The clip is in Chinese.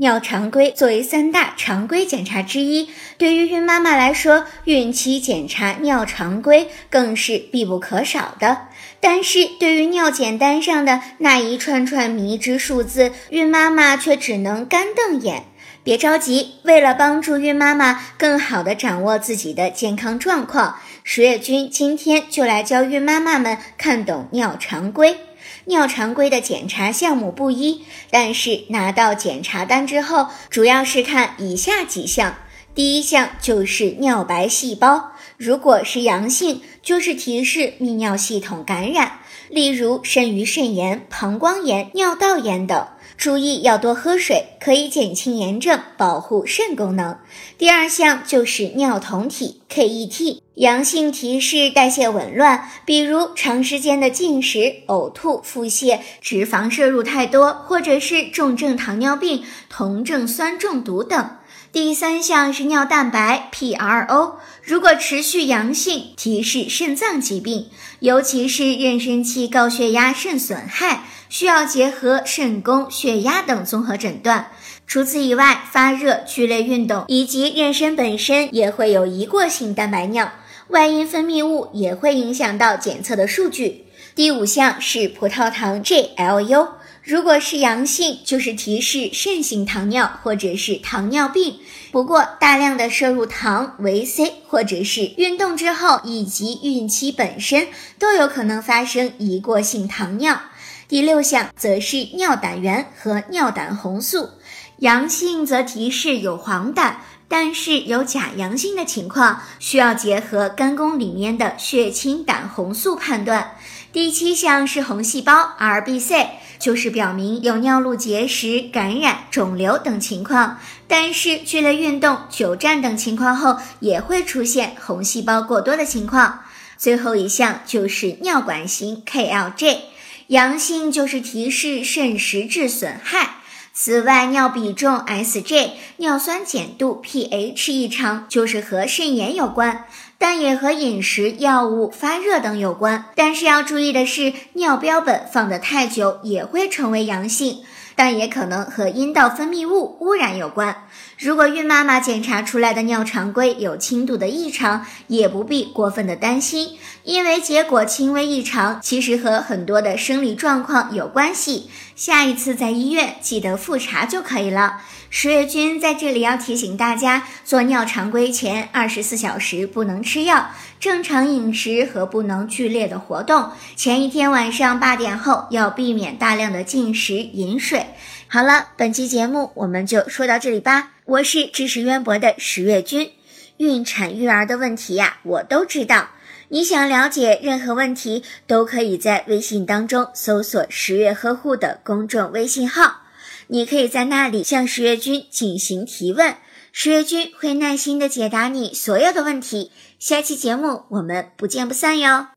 尿常规作为三大常规检查之一，对于孕妈妈来说，孕期检查尿常规更是必不可少的。但是对于尿检单上的那一串串迷之数字，孕妈妈却只能干瞪眼。别着急，为了帮助孕妈妈更好地掌握自己的健康状况，十月君今天就来教孕妈妈们看懂尿常规。尿常规的检查项目不一，但是拿到检查单之后，主要是看以下几项。第一项就是尿白细胞，如果是阳性，就是提示泌尿系统感染，例如肾盂肾炎、膀胱炎、尿道炎等。注意要多喝水，可以减轻炎症，保护肾功能。第二项就是尿酮体 （KET），阳性提示代谢紊乱，比如长时间的进食、呕吐、腹泻、脂肪摄入太多，或者是重症糖尿病、酮症酸中毒等。第三项是尿蛋白 （PRO），如果持续阳性，提示肾脏疾病，尤其是妊娠期高血压、肾损害。需要结合肾功、血压等综合诊断。除此以外，发热、剧烈运动以及妊娠本身也会有一过性蛋白尿，外阴分泌物也会影响到检测的数据。第五项是葡萄糖 GLU，如果是阳性，就是提示肾性糖尿或者是糖尿病。不过，大量的摄入糖、维 C 或者是运动之后以及孕期本身都有可能发生一过性糖尿。第六项则是尿胆原和尿胆红素，阳性则提示有黄疸，但是有假阳性的情况，需要结合肝功里面的血清胆红素判断。第七项是红细胞 RBC，就是表明有尿路结石、感染、肿瘤等情况，但是剧烈运动、久站等情况后，也会出现红细胞过多的情况。最后一项就是尿管型 KLJ。阳性就是提示肾实质损害。此外，尿比重 Sj、尿酸碱度 pH 异常就是和肾炎有关，但也和饮食、药物、发热等有关。但是要注意的是，尿标本放得太久也会成为阳性。但也可能和阴道分泌物污染有关。如果孕妈妈检查出来的尿常规有轻度的异常，也不必过分的担心，因为结果轻微异常其实和很多的生理状况有关系。下一次在医院记得复查就可以了。十月君在这里要提醒大家，做尿常规前二十四小时不能吃药，正常饮食和不能剧烈的活动。前一天晚上八点后要避免大量的进食、饮水。好了，本期节目我们就说到这里吧。我是知识渊博的十月君，孕产育儿的问题呀，我都知道。你想了解任何问题，都可以在微信当中搜索“十月呵护”的公众微信号。你可以在那里向十月君进行提问，十月君会耐心的解答你所有的问题。下期节目我们不见不散哟。